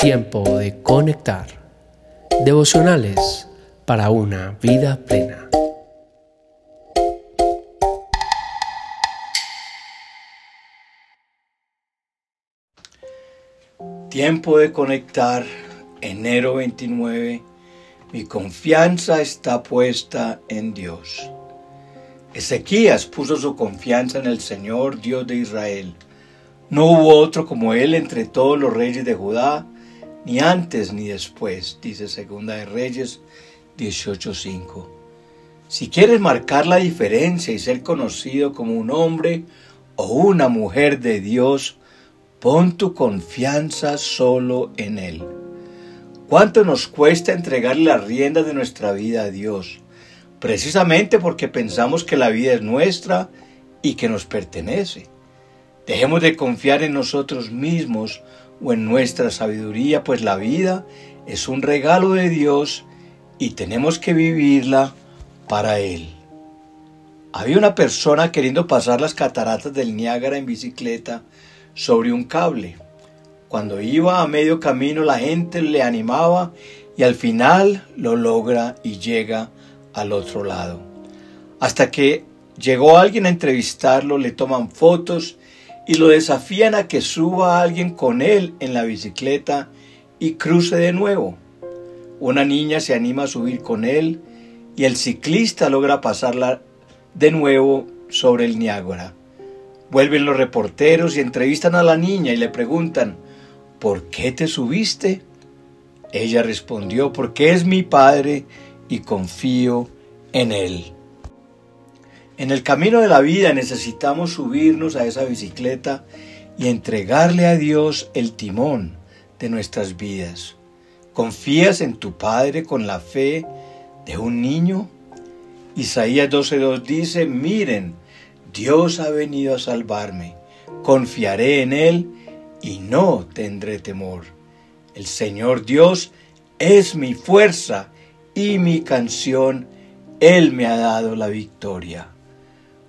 Tiempo de conectar. Devocionales para una vida plena. Tiempo de conectar, enero 29. Mi confianza está puesta en Dios. Ezequías puso su confianza en el Señor Dios de Israel. No hubo otro como él entre todos los reyes de Judá, ni antes ni después, dice Segunda de Reyes 18:5. Si quieres marcar la diferencia y ser conocido como un hombre o una mujer de Dios, pon tu confianza solo en Él. ¿Cuánto nos cuesta entregarle las riendas de nuestra vida a Dios? Precisamente porque pensamos que la vida es nuestra y que nos pertenece. Dejemos de confiar en nosotros mismos o en nuestra sabiduría, pues la vida es un regalo de Dios y tenemos que vivirla para Él. Había una persona queriendo pasar las cataratas del Niágara en bicicleta sobre un cable. Cuando iba a medio camino la gente le animaba y al final lo logra y llega al otro lado. Hasta que llegó alguien a entrevistarlo, le toman fotos y lo desafían a que suba alguien con él en la bicicleta y cruce de nuevo. Una niña se anima a subir con él y el ciclista logra pasarla de nuevo sobre el Niágara. Vuelven los reporteros y entrevistan a la niña y le preguntan, ¿por qué te subiste? Ella respondió, porque es mi padre y confío en él. En el camino de la vida necesitamos subirnos a esa bicicleta y entregarle a Dios el timón de nuestras vidas. ¿Confías en tu Padre con la fe de un niño? Isaías 12.2 dice, miren, Dios ha venido a salvarme, confiaré en Él y no tendré temor. El Señor Dios es mi fuerza y mi canción, Él me ha dado la victoria.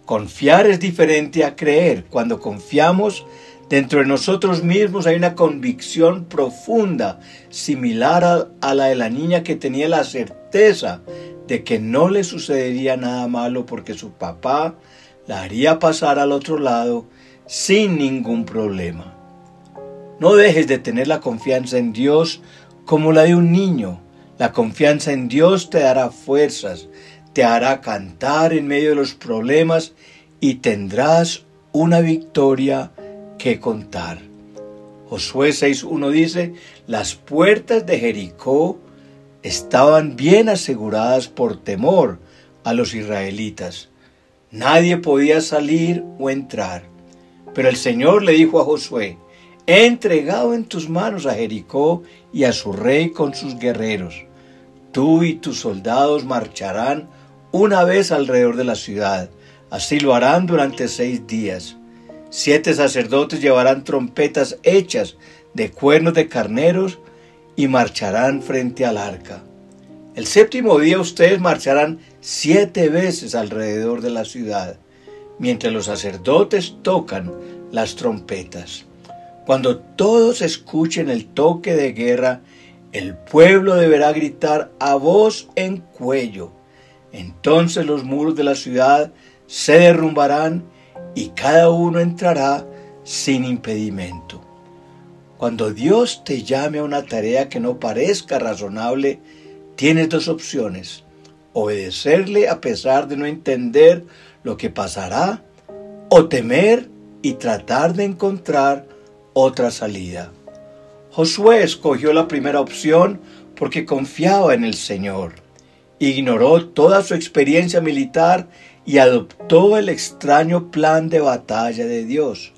Confiar es diferente a creer. Cuando confiamos, dentro de nosotros mismos hay una convicción profunda, similar a, la de la niña que tenía la certeza de que no le sucedería nada malo porque su papá la haría pasar al otro lado sin ningún problema. No dejes de tener la confianza en Dios como la de un niño. La confianza en Dios te dará fuerzas, te hará cantar en medio de los problemas y tendrás una victoria que contar. Josué 6.1 dice, las puertas de Jericó estaban bien aseguradas por temor a los israelitas. Nadie podía salir o entrar. Pero el Señor le dijo a Josué, he entregado en tus manos a Jericó y a su rey con sus guerreros. Tú y tus soldados marcharán una vez alrededor de la ciudad. Así lo harán durante seis días. Siete sacerdotes llevarán trompetas hechas de cuernos de carneros y marcharán frente al arca. El séptimo día ustedes marcharán siete veces alrededor de la ciudad, mientras los sacerdotes tocan las trompetas. Cuando todos escuchen el toque de guerra, el pueblo deberá gritar a voz en cuello entonces los muros de la ciudad se derrumbarán y cada uno entrará sin impedimento. Cuando Dios te llame a una tarea que no parezca razonable, tienes dos opciones. Obedecerle a pesar de no entender lo que pasará o temer y tratar de encontrar otra salida. Josué escogió la primera opción porque confiaba en el Señor ignoró toda su experiencia militar y adoptó el extraño plan de batalla de Dios.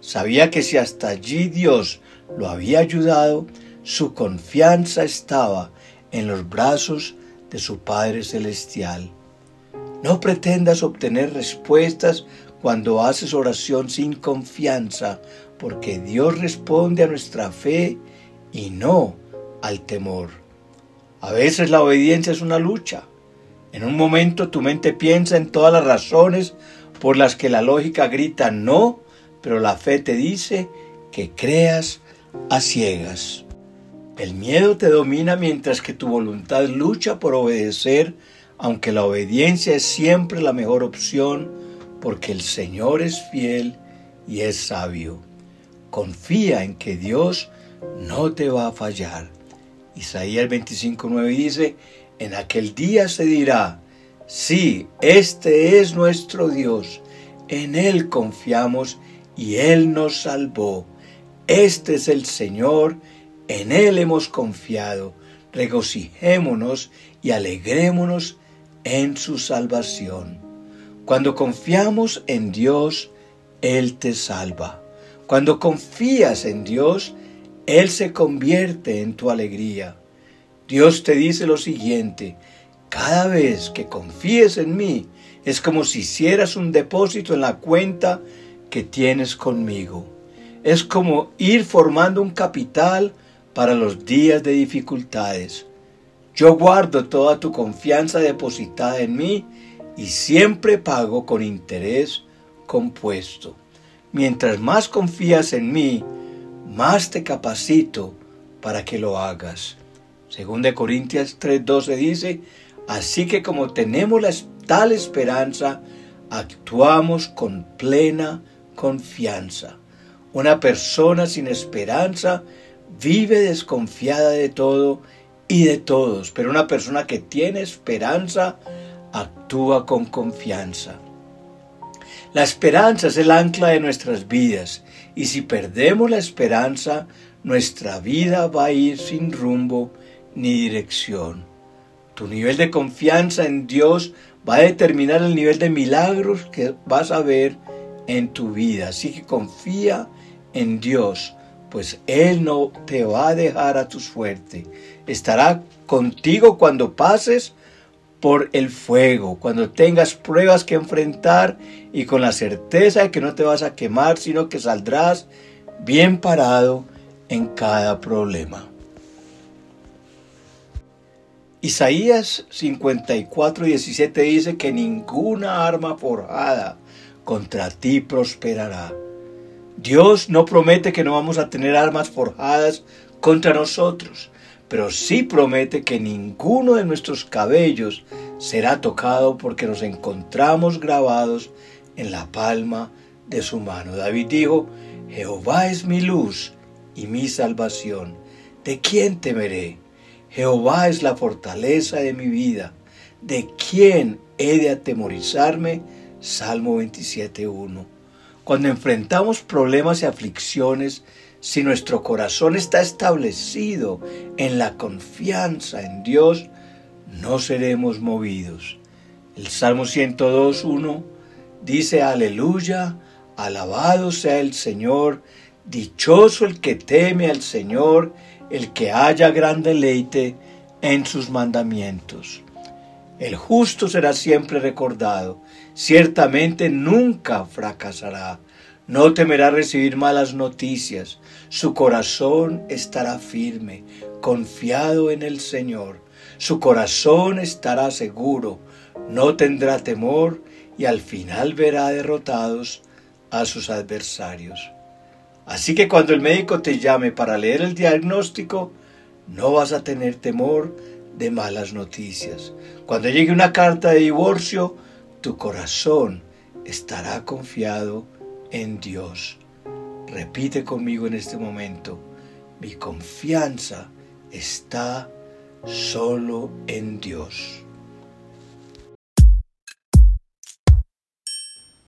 Sabía que si hasta allí Dios lo había ayudado, su confianza estaba en los brazos de su Padre Celestial. No pretendas obtener respuestas cuando haces oración sin confianza, porque Dios responde a nuestra fe y no al temor. A veces la obediencia es una lucha. En un momento tu mente piensa en todas las razones por las que la lógica grita no pero la fe te dice que creas a ciegas. El miedo te domina mientras que tu voluntad lucha por obedecer, aunque la obediencia es siempre la mejor opción, porque el Señor es fiel y es sabio. Confía en que Dios no te va a fallar. Isaías 25:9 dice, en aquel día se dirá, sí, este es nuestro Dios, en Él confiamos y Él nos salvó. Este es el Señor, en Él hemos confiado. Regocijémonos y alegrémonos en su salvación. Cuando confiamos en Dios, Él te salva. Cuando confías en Dios, Él se convierte en tu alegría. Dios te dice lo siguiente, cada vez que confíes en mí, es como si hicieras un depósito en la cuenta que tienes conmigo. Es como ir formando un capital para los días de dificultades. Yo guardo toda tu confianza depositada en mí y siempre pago con interés compuesto. Mientras más confías en mí, más te capacito para que lo hagas. Según de Corintias 3:12 dice, así que como tenemos la, tal esperanza, actuamos con plena confianza. Una persona sin esperanza vive desconfiada de todo y de todos, pero una persona que tiene esperanza actúa con confianza. La esperanza es el ancla de nuestras vidas y si perdemos la esperanza, nuestra vida va a ir sin rumbo ni dirección. Tu nivel de confianza en Dios va a determinar el nivel de milagros que vas a ver en tu vida. Así que confía en Dios, pues Él no te va a dejar a tu suerte. Estará contigo cuando pases por el fuego, cuando tengas pruebas que enfrentar y con la certeza de que no te vas a quemar, sino que saldrás bien parado en cada problema. Isaías 54, 17 dice que ninguna arma forjada contra ti prosperará. Dios no promete que no vamos a tener armas forjadas contra nosotros, pero sí promete que ninguno de nuestros cabellos será tocado porque nos encontramos grabados en la palma de su mano. David dijo, Jehová es mi luz y mi salvación. ¿De quién temeré? Jehová es la fortaleza de mi vida. ¿De quién he de atemorizarme? Salmo 27.1. Cuando enfrentamos problemas y aflicciones, si nuestro corazón está establecido en la confianza en Dios, no seremos movidos. El Salmo 102.1 dice, aleluya, alabado sea el Señor, dichoso el que teme al Señor, el que haya gran deleite en sus mandamientos. El justo será siempre recordado, ciertamente nunca fracasará, no temerá recibir malas noticias, su corazón estará firme, confiado en el Señor, su corazón estará seguro, no tendrá temor y al final verá derrotados a sus adversarios. Así que cuando el médico te llame para leer el diagnóstico, no vas a tener temor de malas noticias. Cuando llegue una carta de divorcio, tu corazón estará confiado en Dios. Repite conmigo en este momento, mi confianza está solo en Dios.